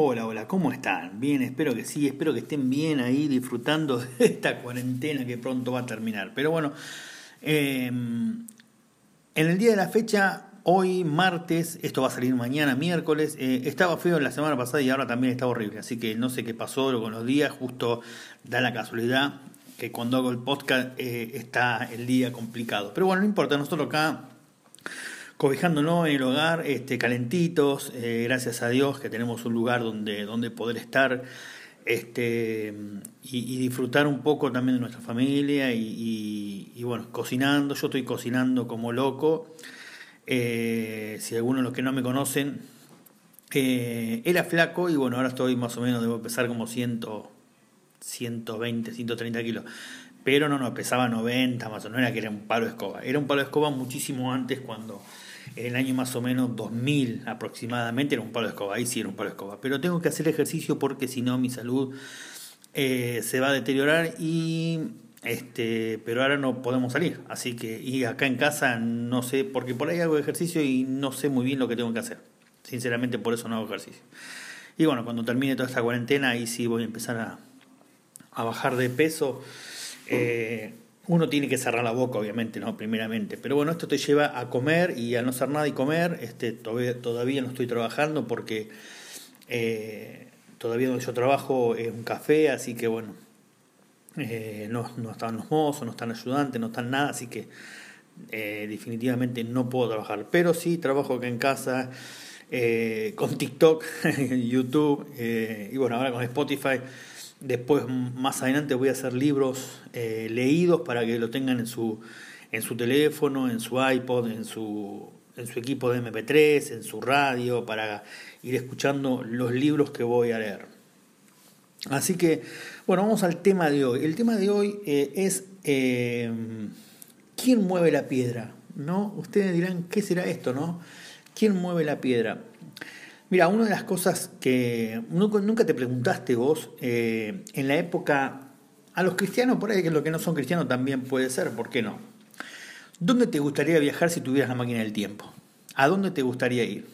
Hola, hola, ¿cómo están? Bien, espero que sí, espero que estén bien ahí disfrutando de esta cuarentena que pronto va a terminar. Pero bueno, em, en el día de la fecha, hoy martes, esto va a salir mañana miércoles, eh, estaba feo la semana pasada y ahora también está horrible, así que no sé qué pasó con los días, justo da la casualidad que cuando hago el podcast eh, está el día complicado. Pero bueno, no importa, nosotros acá cobijándonos en el hogar, este, calentitos, eh, gracias a Dios que tenemos un lugar donde, donde poder estar este, y, disfrutar un poco también de nuestra familia y, bueno, cocinando, yo estoy cocinando como loco, eh, si algunos de los que no me conocen, eh, era flaco y bueno, ahora estoy más o menos, debo pesar como 100, 120, 130 kilos. Pero no, no, pesaba 90 más o menos, no era que era un palo de escoba. Era un palo de escoba muchísimo antes cuando, en el año más o menos 2000 aproximadamente, era un palo de escoba, ahí sí era un palo de escoba. Pero tengo que hacer ejercicio porque si no mi salud eh, se va a deteriorar y este pero ahora no podemos salir. Así que y acá en casa no sé porque por ahí hago ejercicio y no sé muy bien lo que tengo que hacer. Sinceramente por eso no hago ejercicio. Y bueno cuando termine toda esta cuarentena ahí sí voy a empezar a, a bajar de peso eh, uno tiene que cerrar la boca, obviamente, ¿no? Primeramente. Pero bueno, esto te lleva a comer y a no hacer nada y comer. Este, todavía, no estoy trabajando porque eh, todavía donde yo trabajo es un café, así que bueno, eh, no, no, están los mozos, no están ayudantes, no están nada, así que eh, definitivamente no puedo trabajar. Pero sí trabajo acá en casa con TikTok, YouTube y bueno, ahora con Spotify. Después, más adelante, voy a hacer libros eh, leídos para que lo tengan en su, en su teléfono, en su iPod, en su, en su equipo de MP3, en su radio, para ir escuchando los libros que voy a leer. Así que, bueno, vamos al tema de hoy. El tema de hoy eh, es eh, ¿quién mueve la piedra? ¿No? Ustedes dirán, ¿qué será esto? ¿No? ¿Quién mueve la piedra? Mira, una de las cosas que nunca te preguntaste vos, eh, en la época, a los cristianos, por ahí que los que no son cristianos también puede ser, ¿por qué no? ¿Dónde te gustaría viajar si tuvieras la máquina del tiempo? ¿A dónde te gustaría ir?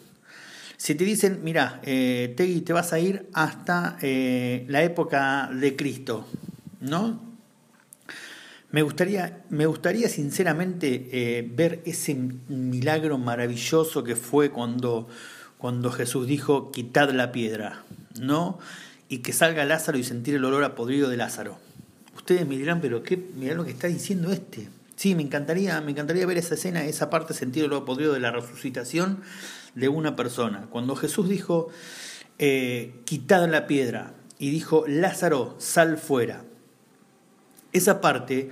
Si te dicen, mira, eh, te vas a ir hasta eh, la época de Cristo, ¿no? Me gustaría, me gustaría sinceramente eh, ver ese milagro maravilloso que fue cuando cuando Jesús dijo, quitad la piedra, ¿no? Y que salga Lázaro y sentir el olor a podrido de Lázaro. Ustedes me dirán, pero qué, mirá lo que está diciendo este. Sí, me encantaría, me encantaría ver esa escena, esa parte, sentir el olor a podrido de la resucitación de una persona. Cuando Jesús dijo, eh, quitad la piedra, y dijo, Lázaro, sal fuera. Esa parte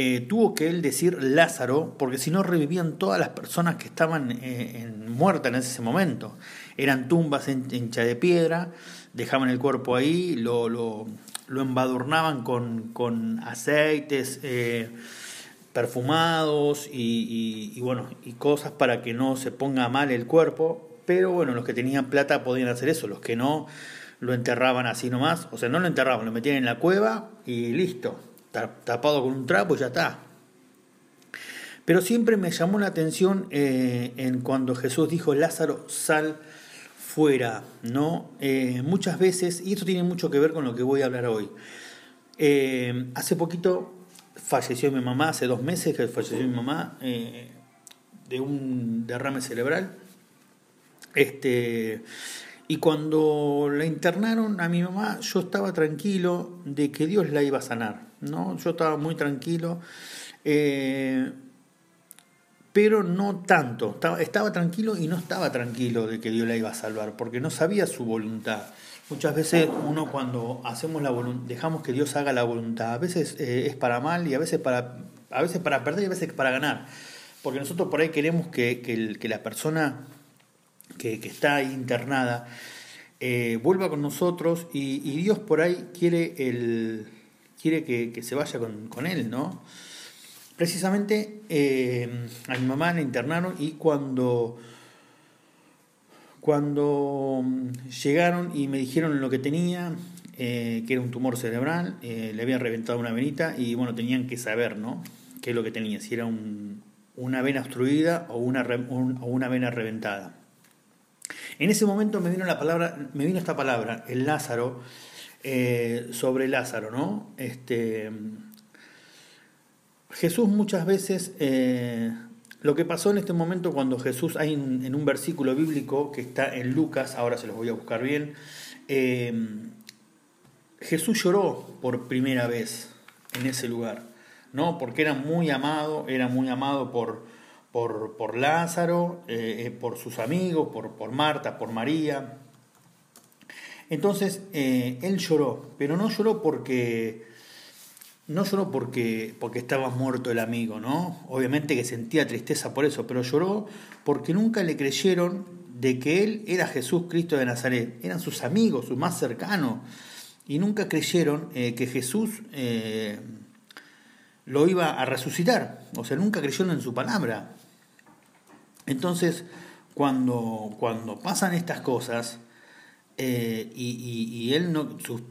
eh, tuvo que él decir Lázaro, porque si no revivían todas las personas que estaban eh, en, muertas en ese momento. Eran tumbas hechas de piedra, dejaban el cuerpo ahí, lo, lo, lo embadurnaban con, con aceites eh, perfumados y, y, bueno, y cosas para que no se ponga mal el cuerpo. Pero bueno, los que tenían plata podían hacer eso, los que no lo enterraban así nomás, o sea, no lo enterraban, lo metían en la cueva y listo, tapado con un trapo y ya está. Pero siempre me llamó la atención eh, en cuando Jesús dijo, Lázaro, sal fuera, ¿no? Eh, muchas veces, y esto tiene mucho que ver con lo que voy a hablar hoy. Eh, hace poquito falleció mi mamá, hace dos meses que falleció mi mamá de un derrame cerebral. Este, y cuando la internaron a mi mamá, yo estaba tranquilo de que Dios la iba a sanar. ¿No? Yo estaba muy tranquilo, eh, pero no tanto. Estaba, estaba tranquilo y no estaba tranquilo de que Dios la iba a salvar, porque no sabía su voluntad. Muchas veces uno cuando hacemos la dejamos que Dios haga la voluntad, a veces eh, es para mal y a veces para, a veces para perder y a veces para ganar. Porque nosotros por ahí queremos que, que, la persona que, está internada eh, vuelva con nosotros y Dios por ahí quiere el, quiere que, se vaya con, él, ¿no? Precisamente eh, a mi mamá la internaron y cuando, cuando llegaron y me dijeron lo que tenía, eh, que era un tumor cerebral, eh, le habían reventado una venita y bueno, tenían que saber, ¿no? ¿Qué es lo que tenía? Si era una vena obstruida o una, o una vena reventada. En ese momento me vino la palabra, me vino esta palabra, el Lázaro, eh, sobre Lázaro, ¿no? Este, Jesús muchas veces, eh, lo que pasó en este momento cuando Jesús, hay en un versículo bíblico que está en Lucas, ahora se los voy a buscar bien, eh, Jesús lloró por primera vez en ese lugar, ¿no? Porque era muy amado, era muy amado por, por, por Lázaro, por sus amigos, por, por Marta, por María, entonces eh, él lloró, pero no lloró porque no lloró porque, porque estaba muerto el amigo, ¿no? Obviamente que sentía tristeza por eso, pero lloró porque nunca le creyeron de que él era Jesús Cristo de Nazaret. Eran sus amigos, sus más cercanos, y nunca creyeron eh, que Jesús eh, lo iba a resucitar. O sea, nunca creyeron en su palabra. Entonces, cuando, cuando pasan estas cosas, eh, y, él no, sus,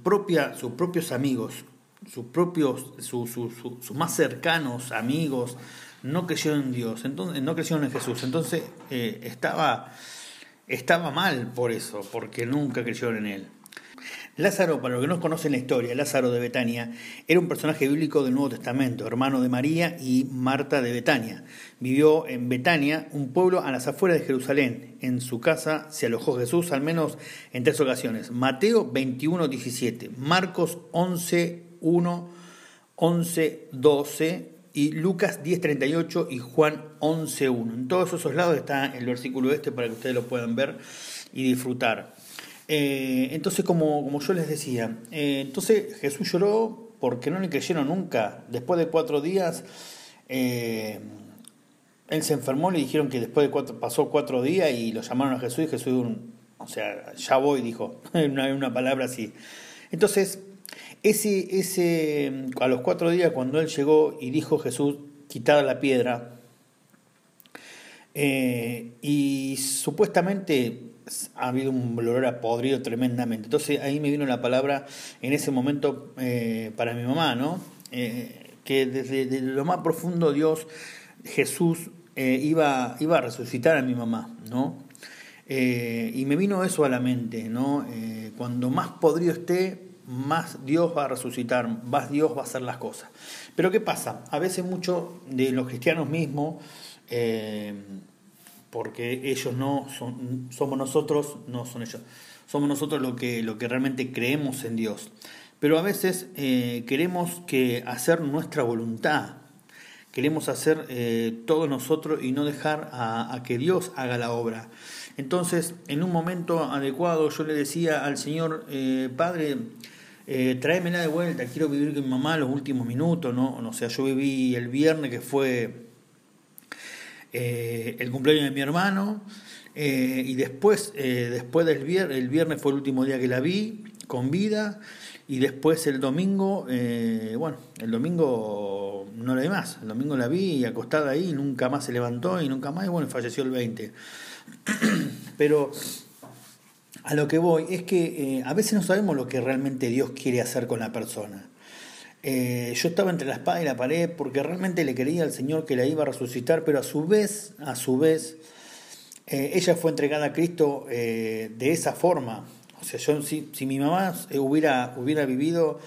sus propios amigos, sus propios, sus más cercanos amigos, no creyeron en Dios, entonces, no creyeron en Jesús. Entonces eh, estaba, estaba mal por eso, porque nunca creyeron en él. Lázaro, para los que no conocen la historia, Lázaro de Betania era un personaje bíblico del Nuevo Testamento, hermano de María y Marta de Betania. Vivió en Betania, un pueblo a las afueras de Jerusalén. En su casa se alojó Jesús al menos en tres ocasiones. Mateo 21, 17, Marcos 11, 1, 11, 12 y Lucas 10, 38 y Juan 11, 1. En todos esos lados está el versículo este para que ustedes lo puedan ver y disfrutar. Eh, entonces, como, como, yo les decía, eh, entonces Jesús lloró porque no le creyeron nunca. Después de cuatro días, eh, él se enfermó, le dijeron que después de cuatro, pasó cuatro días y lo llamaron a Jesús y Jesús, o sea, ya voy, dijo, hay una palabra así. Entonces, ese, ese, a los cuatro días cuando él llegó y dijo Jesús, quitada la piedra, y supuestamente ha habido un olor a podrido tremendamente. Entonces ahí me vino la palabra en ese momento eh, para mi mamá, ¿no? Eh, que desde, lo más profundo Dios, Jesús, eh, iba, iba a resucitar a mi mamá, ¿no? y me vino eso a la mente, ¿no? cuando más podrido esté, más Dios va a resucitar, más Dios va a hacer las cosas. Pero ¿qué pasa? A veces muchos de los cristianos mismos porque ellos no somos nosotros, no son ellos. Somos nosotros lo que, lo que realmente creemos en Dios. Pero a veces eh, queremos que hacer nuestra voluntad, queremos hacer eh, todo nosotros y no dejar a, que Dios haga la obra. Entonces, en un momento adecuado, yo le decía al Señor, eh, Padre, eh, tráemela de vuelta, quiero vivir con mi mamá los últimos minutos, ¿no? O sea, yo viví el viernes que fue eh, el cumpleaños de mi hermano, eh, y después, eh, después del viernes, el viernes fue el último día que la vi con vida, y después el domingo, bueno, el domingo no la vi más, el domingo la vi acostada ahí, nunca más se levantó y nunca más, y bueno, falleció el 20. Pero a lo que voy es que a veces no sabemos lo que realmente Dios quiere hacer con la persona. Eh, yo estaba entre la espada y la pared porque realmente le quería al Señor que la iba a resucitar, pero a su vez, a su vez, eh, ella fue entregada a Cristo eh, de esa forma. O sea, yo, si, si mi mamá hubiera, hubiera vivido,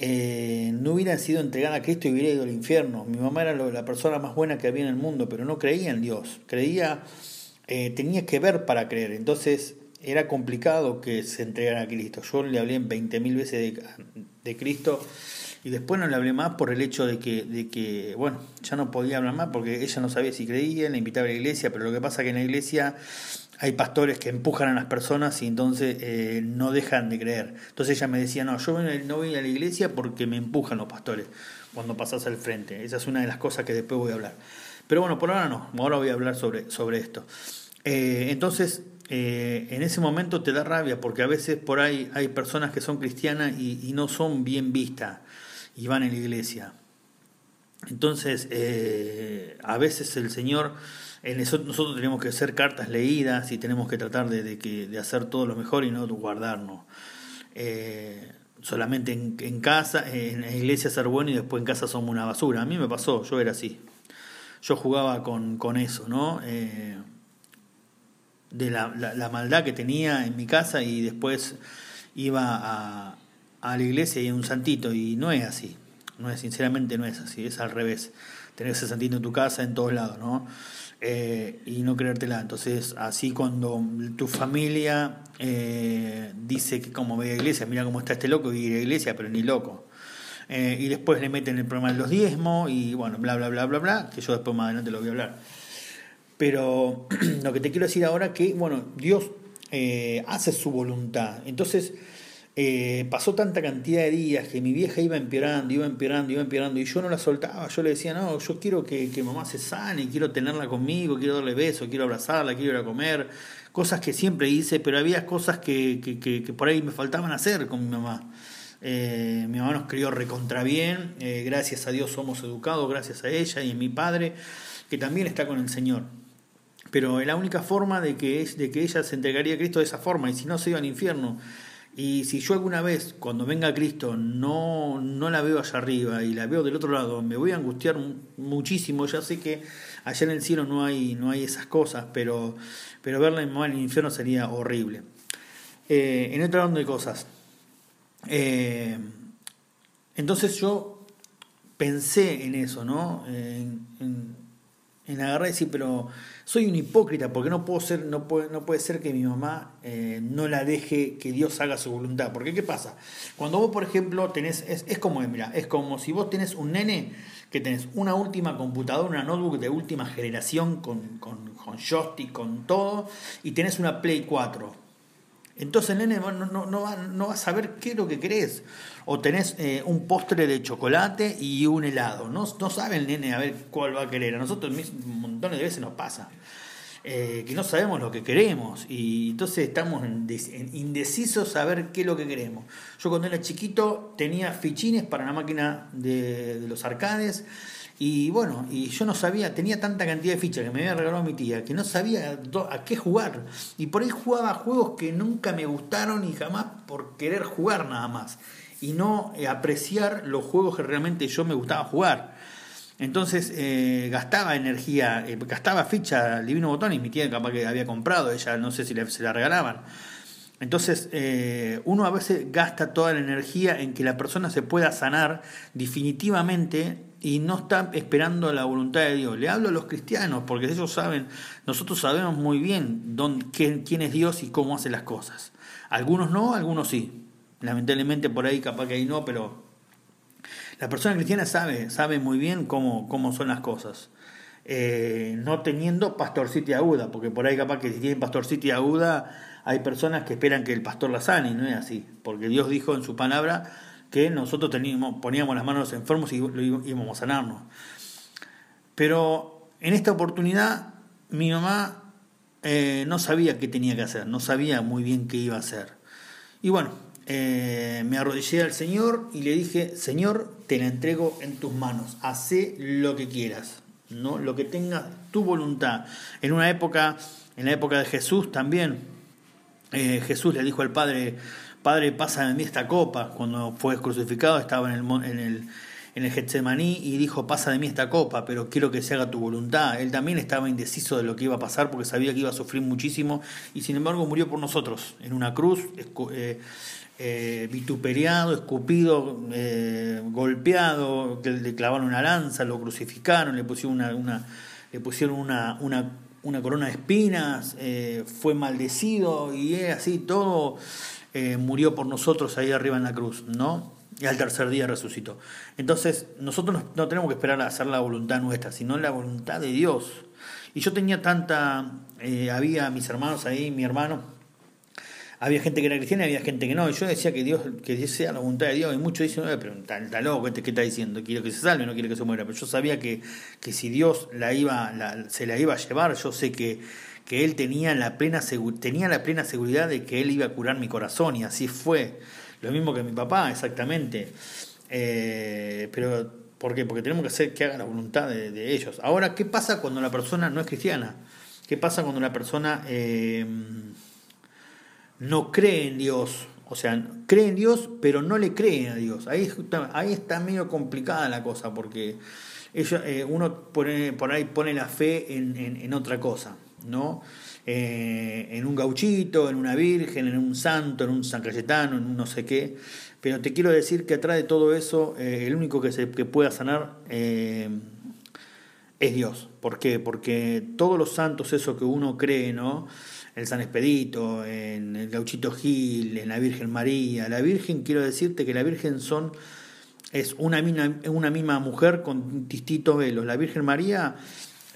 no hubiera sido entregada a Cristo y hubiera ido al infierno. Mi mamá era la persona más buena que había en el mundo, pero no creía en Dios. Creía, tenía que ver para creer. Entonces era complicado que se entregara a Cristo. Yo le hablé 20.000 veces de, de Cristo y después no le hablé más por el hecho de que, de que, bueno, ya no podía hablar más porque ella no sabía si creía, le invitaba a la iglesia, pero lo que pasa es que en la iglesia hay pastores que empujan a las personas y entonces eh, no dejan de creer. Entonces ella me decía, no, yo no voy a la iglesia porque me empujan los pastores cuando pasas al frente. Esa es una de las cosas que después voy a hablar. Pero bueno, por ahora no, ahora voy a hablar sobre, sobre esto. Eh, entonces, eh, en ese momento te da rabia porque a veces por ahí hay personas que son cristianas y, y no son bien vistas y van en la iglesia. Entonces, eh, a veces el Señor, nosotros tenemos que hacer cartas leídas y tenemos que tratar de, hacer todo lo mejor y no guardarnos. Eh, solamente en, casa, en la iglesia ser bueno y después en casa somos una basura. A mí me pasó, yo era así. Yo jugaba con, con eso, ¿no? Eh, de la, la, maldad que tenía en mi casa y después iba a, a la iglesia y en un santito y no es así, no es sinceramente no es así, es al revés, tener ese santito en tu casa en todos lados, ¿no? Eh, y no creértela. Entonces, así cuando tu familia eh, dice que como ve a la iglesia, mira cómo está este loco y a la iglesia, pero ni loco. Eh, y después le meten el problema de los diezmos y bueno, bla, bla, bla, bla, bla, que yo después más adelante lo voy a hablar. Pero lo que te quiero decir ahora que, bueno, Dios hace su voluntad. Entonces, eh, pasó tanta cantidad de días que mi vieja iba empeorando, iba empeorando, iba empeorando y yo no la soltaba. Yo le decía, no, yo quiero que, que mamá se sane, quiero tenerla conmigo, quiero darle besos, quiero abrazarla, quiero ir a comer. Cosas que siempre hice, pero había cosas que, que, que, por ahí me faltaban hacer con mi mamá. Eh, mi mamá nos crió recontra bien, eh, gracias a Dios somos educados, gracias a ella y a mi padre, que también está con el Señor. Pero la única forma de que, de que ella se entregaría a Cristo de esa forma, y si no se iba al infierno. Y si yo alguna vez, cuando venga Cristo, no, no la veo allá arriba y la veo del otro lado, me voy a angustiar muchísimo. Ya sé que allá en el cielo no hay, no hay esas cosas, pero, pero verla en el infierno sería horrible. Eh, en otro orden de cosas. Eh, entonces yo pensé en eso, ¿no? En, en agarrar y decir, pero soy un hipócrita porque no puedo ser, no puede, no puede ser que mi mamá eh, no la deje que Dios haga su voluntad. Porque ¿qué pasa? Cuando vos, por ejemplo, tenés, es, es como, mira, es como si vos tenés un nene que tenés una última computadora, una notebook de última generación con, con, con joystick, con todo, y tenés una Play 4 entonces el nene no, no, no, va, no va a saber qué es lo que querés. O tenés eh, un postre de chocolate y un helado. No, no sabe el nene a ver cuál va a querer. A nosotros montones de veces nos pasa. Eh, que no sabemos lo que queremos y entonces estamos indecisos a ver qué es lo que queremos. Yo cuando era chiquito tenía fichines para la máquina de, de los arcades y bueno, y yo no sabía, tenía tanta cantidad de fichas que me había regalado mi tía, que no sabía a qué jugar. Y por ahí jugaba juegos que nunca me gustaron y jamás por querer jugar nada más. Y no eh, apreciar los juegos que realmente yo me gustaba jugar. Entonces eh, gastaba energía, eh, gastaba ficha Divino Botón y mi tía capaz que había comprado, ella no sé si se la regalaban. Entonces, uno a veces gasta toda la energía en que la persona se pueda sanar definitivamente y no está esperando la voluntad de Dios. Le hablo a los cristianos porque ellos saben, nosotros sabemos muy bien dónde, quién es Dios y cómo hace las cosas. Algunos no, algunos sí. Lamentablemente por ahí capaz que ahí no, pero la persona cristiana sabe, sabe muy bien cómo, cómo son las cosas. Eh, no teniendo pastorcita aguda, porque por ahí capaz que si tienen pastorcita aguda hay personas que esperan que el pastor la sane y no es así, porque Dios dijo en su palabra que nosotros teníamos, poníamos las manos enfermos y íbamos a sanarnos. Pero en esta oportunidad mi mamá eh, no sabía qué tenía que hacer, no sabía muy bien qué iba a hacer. Y bueno, eh, me arrodillé al Señor y le dije, Señor, te la entrego en tus manos, hace lo que quieras, ¿no? lo que tenga tu voluntad. En una época, en la época de Jesús también, eh, Jesús le dijo al Padre, Padre, pasa de mí esta copa. Cuando fue crucificado estaba en el, en el, en el Getsemaní y dijo, pasa de mí esta copa, pero quiero que se haga tu voluntad. Él también estaba indeciso de lo que iba a pasar porque sabía que iba a sufrir muchísimo y sin embargo murió por nosotros en una cruz. Eh, eh, vituperiado, escupido, eh, golpeado, que le clavaron una lanza, lo crucificaron, le pusieron una, corona de espinas, fue maldecido y así todo eh, murió por nosotros ahí arriba en la cruz, ¿no? Y al tercer día resucitó. Entonces, nosotros no, tenemos que esperar a hacer la voluntad nuestra, sino la voluntad de Dios. Y yo tenía tanta, eh, había mis hermanos ahí, mi hermano, había gente que era cristiana y había gente que no. Y yo decía que Dios, que sea la voluntad de Dios. Y muchos dicen, pero está, loco, ¿qué está diciendo? Quiero que se salve, no quiere que se muera. Pero yo sabía que, que si Dios la iba, se la iba a llevar, yo sé que que él tenía la, plena tenía la plena seguridad de que él iba a curar mi corazón y así fue. Lo mismo que mi papá, exactamente. Eh, pero, ¿por qué? Porque tenemos que hacer que haga la voluntad de, ellos. Ahora, ¿qué pasa cuando la persona no es cristiana? ¿Qué pasa cuando la persona eh, no cree en Dios? O sea, cree en Dios, pero no le cree a Dios. Ahí está, ahí está medio complicada la cosa, porque eh, uno por ahí pone la fe en, en otra cosa. ¿no? Eh, en un gauchito, en una virgen, en un santo, en un San Cayetano, en un no sé qué. Pero te quiero decir que atrás de todo eso, eh, el único que, se, que pueda sanar es Dios. ¿Por qué? Porque todos los santos, eso que uno cree, ¿no? El San Expedito, en el Gauchito Gil, en la Virgen María. La Virgen, quiero decirte que la Virgen son es una, misma mujer con distintos velos. La Virgen María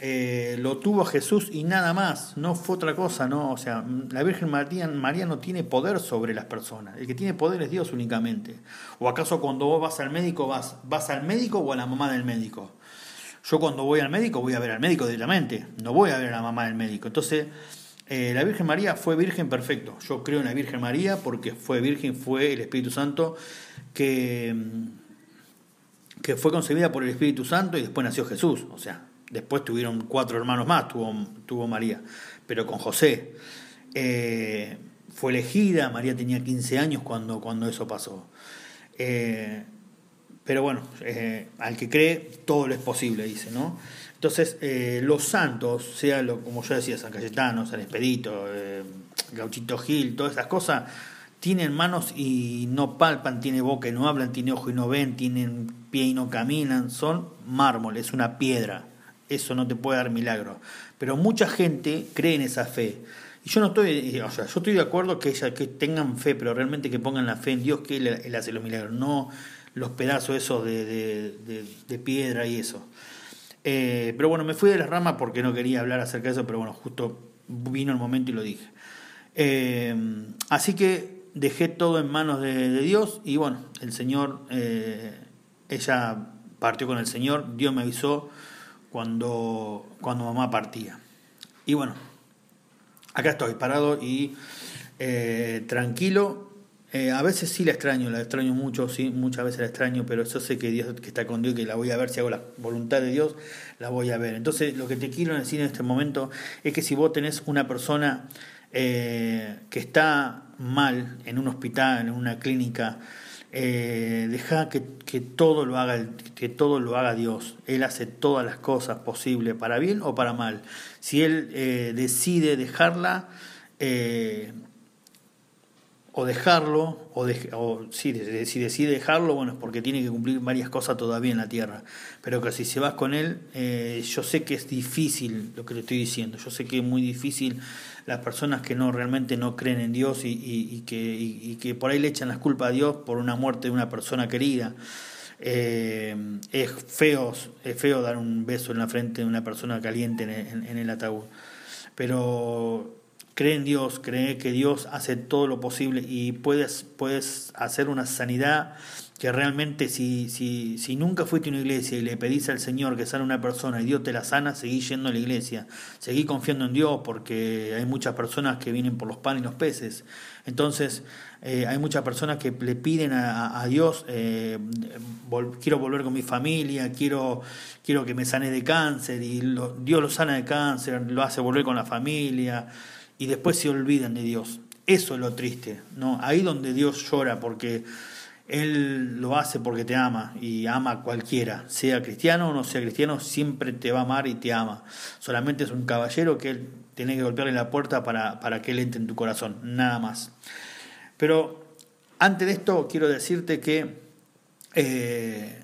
eh, lo tuvo Jesús y nada más, no fue otra cosa, ¿no? O sea, la Virgen María, María no tiene poder sobre las personas, el que tiene poder es Dios únicamente. ¿O acaso cuando vos vas al médico, vas, vas al médico o a la mamá del médico? Yo cuando voy al médico voy a ver al médico directamente, no voy a ver a la mamá del médico. Entonces, eh, la Virgen María fue virgen perfecto. Yo creo en la Virgen María porque fue virgen, fue el Espíritu Santo que, que fue concebida por el Espíritu Santo y después nació Jesús. O sea, Después tuvieron cuatro hermanos más, tuvo, tuvo María, pero con José. Eh, fue elegida, María tenía 15 años cuando, cuando eso pasó. Eh, pero bueno, al que cree, todo lo es posible, dice, ¿no? Entonces, los santos, sea lo, como yo decía, San Cayetano, San Expedito, Gauchito Gil, todas esas cosas, tienen manos y no palpan, tienen boca y no hablan, tienen ojo y no ven, tienen pie y no caminan, son mármol, es una piedra eso no te puede dar milagro. Pero mucha gente cree en esa fe. Y yo no estoy, o sea, yo estoy de acuerdo que, ella, que tengan fe, pero realmente que pongan la fe en Dios que Él, hace los milagros, no los pedazos esos de, de, piedra y eso. Eh, pero bueno, me fui de la rama porque no quería hablar acerca de eso, pero bueno, justo vino el momento y lo dije. Eh, así que dejé todo en manos de, Dios y bueno, el Señor, eh, ella partió con el Señor, Dios me avisó cuando, cuando mamá partía. Y bueno, acá estoy parado y tranquilo. Eh, a veces sí la extraño, la extraño mucho, sí, muchas veces la extraño, pero yo sé que Dios que está con Dios, que la voy a ver, si hago la voluntad de Dios, la voy a ver. Entonces, lo que te quiero decir en este momento es que si vos tenés una persona eh, que está mal en un hospital, en una clínica, eh, deja que, todo lo haga que todo lo haga Dios él hace todas las cosas posibles para bien o para mal si él decide dejarla o dejarlo o, o si, decide dejarlo bueno es porque tiene que cumplir varias cosas todavía en la tierra pero que si se vas con él yo sé que es difícil lo que te estoy diciendo yo sé que es muy difícil las personas que no realmente no creen en Dios y, que, que, por ahí le echan las culpas a Dios por una muerte de una persona querida. Eh, es, feo, es feo dar un beso en la frente de una persona caliente en, el ataúd. Pero cree en Dios, cree que Dios hace todo lo posible y puedes, puedes hacer una sanidad que realmente si, si, si nunca fuiste a una iglesia y le pedís al Señor que sane una persona y Dios te la sana, seguí yendo a la iglesia, seguí confiando en Dios porque hay muchas personas que vienen por los panes y los peces. Entonces, eh, hay muchas personas que le piden a, Dios, eh, quiero volver con mi familia, quiero, quiero que me sane de cáncer y Dios lo sana de cáncer, lo hace volver con la familia y después se olvidan de Dios. Eso es lo triste, ¿no? Ahí donde Dios llora porque él lo hace porque te ama y ama a cualquiera, sea cristiano o no sea cristiano, siempre te va a amar y te ama. Solamente es un caballero que él tiene que golpearle la puerta para, para que él entre en tu corazón, nada más. Pero antes de esto quiero decirte que eh,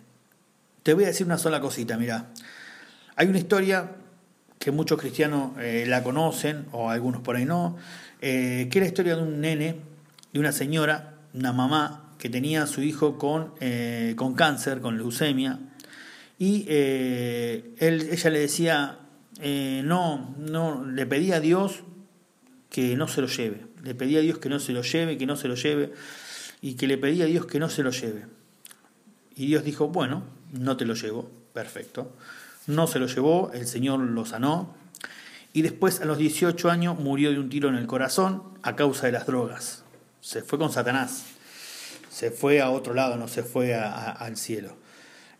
te voy a decir una sola cosita, mira. Hay una historia que muchos cristianos eh, la conocen, o algunos por ahí no, eh, que es la historia de un nene, de una señora, una mamá que tenía a su hijo con, eh, con cáncer, con leucemia, y él, ella le decía, no, no, le pedía a Dios que no se lo lleve, le pedía a Dios que no se lo lleve, que no se lo lleve, y que le pedía a Dios que no se lo lleve. Y Dios dijo, bueno, no te lo llevo, perfecto. No se lo llevó, el Señor lo sanó, y después a los 18 años murió de un tiro en el corazón a causa de las drogas. Se fue con Satanás se fue a otro lado, no se fue al cielo.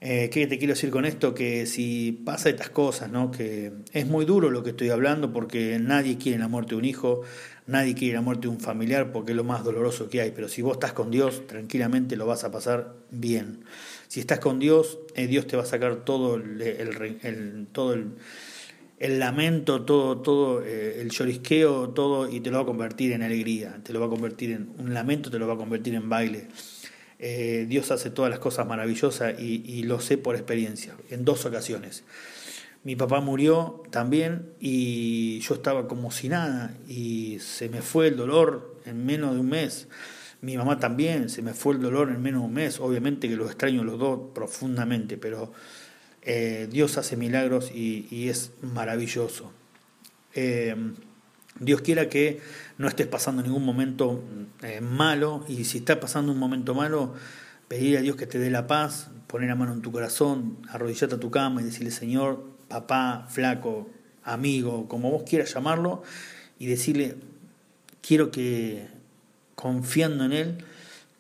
Eh, ¿Qué te quiero decir con esto? Que si pasa estas cosas, ¿no? que es muy duro lo que estoy hablando porque nadie quiere la muerte de un hijo, nadie quiere la muerte de un familiar porque es lo más doloroso que hay, pero si vos estás con Dios, tranquilamente lo vas a pasar bien. Si estás con Dios, eh, Dios te va a sacar todo el, todo el, lamento, todo, todo, eh, el llorisqueo, todo, y te lo va a convertir en alegría, te lo va a convertir en un lamento, te lo va a convertir en baile. Eh, Dios hace todas las cosas maravillosas y, y, lo sé por experiencia, en dos ocasiones. Mi papá murió también y yo estaba como si nada y se me fue el dolor en menos de un mes. Mi mamá también, se me fue el dolor en menos de un mes. Obviamente que los extraño los dos profundamente, pero eh, Dios hace milagros y, es maravilloso. Eh, Dios quiera que no estés pasando ningún momento eh, malo y si estás pasando un momento malo, pedir a Dios que te dé la paz, poner la mano en tu corazón, arrodillarte a tu cama y decirle Señor, papá, flaco, amigo, como vos quieras llamarlo, y decirle, quiero que, confiando en Él,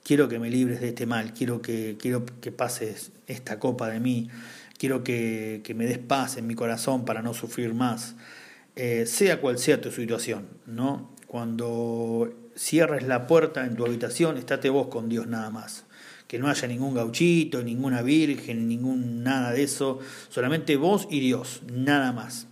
quiero que me libres de este mal, quiero que, quiero que pases esta copa de mí, quiero que, me des paz en mi corazón para no sufrir más, eh, sea cual sea tu situación, ¿no? Cuando cierres la puerta en tu habitación, estate vos con Dios nada más. Que no haya ningún gauchito, ninguna virgen, ningún nada de eso, solamente vos y Dios, nada más.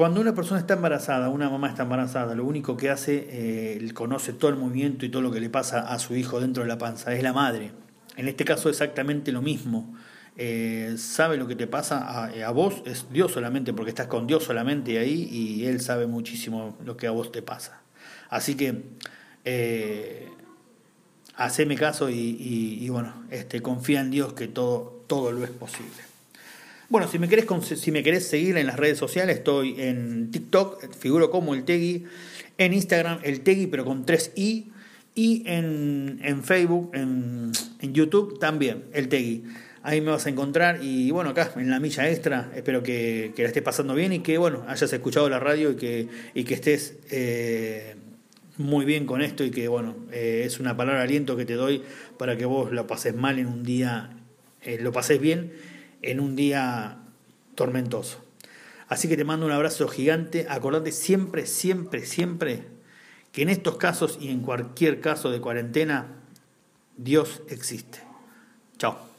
Cuando una persona está embarazada, una mamá está embarazada, lo único que hace, eh, conoce todo el movimiento y todo lo que le pasa a su hijo dentro de la panza, es la madre. En este caso exactamente lo mismo. Eh, sabe lo que te pasa a, a, vos, es Dios solamente, porque estás con Dios solamente ahí y Él sabe muchísimo lo que a vos te pasa. Así que eh, haceme caso y, bueno, este, confía en Dios que todo, todo lo es posible. Bueno, si me, querés, si me querés seguir en las redes sociales, estoy en TikTok, figuro como el Tegui, en Instagram el Tegui, pero con 3 i, y en, en Facebook, en, en YouTube también, el Tegui. Ahí me vas a encontrar y bueno, acá en la milla extra, espero que, que la estés pasando bien y que bueno, hayas escuchado la radio y que, y que estés eh, muy bien con esto y que bueno, eh, es una palabra de aliento que te doy para que vos lo pases mal en un día, eh, lo pases bien en un día tormentoso. Así que te mando un abrazo gigante, acordate siempre, siempre, siempre que en estos casos y en cualquier caso de cuarentena, Dios existe. Chao.